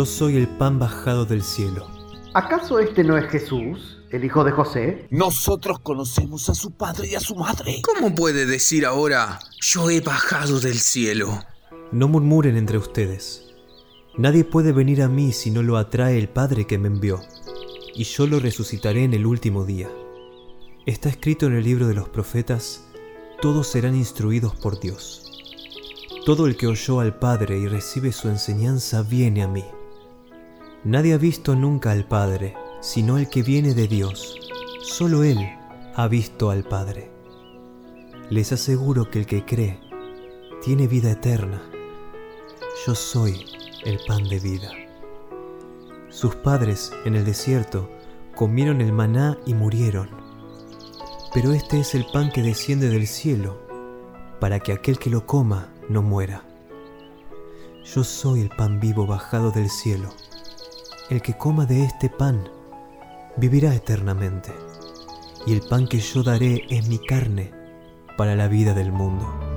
Yo soy el pan bajado del cielo. ¿Acaso este no es Jesús, el hijo de José? Nosotros conocemos a su padre y a su madre. ¿Cómo puede decir ahora, yo he bajado del cielo? No murmuren entre ustedes. Nadie puede venir a mí si no lo atrae el Padre que me envió, y yo lo resucitaré en el último día. Está escrito en el libro de los profetas, todos serán instruidos por Dios. Todo el que oyó al Padre y recibe su enseñanza viene a mí. Nadie ha visto nunca al Padre, sino el que viene de Dios. Solo Él ha visto al Padre. Les aseguro que el que cree tiene vida eterna. Yo soy el pan de vida. Sus padres en el desierto comieron el maná y murieron. Pero este es el pan que desciende del cielo, para que aquel que lo coma no muera. Yo soy el pan vivo bajado del cielo. El que coma de este pan vivirá eternamente. Y el pan que yo daré es mi carne para la vida del mundo.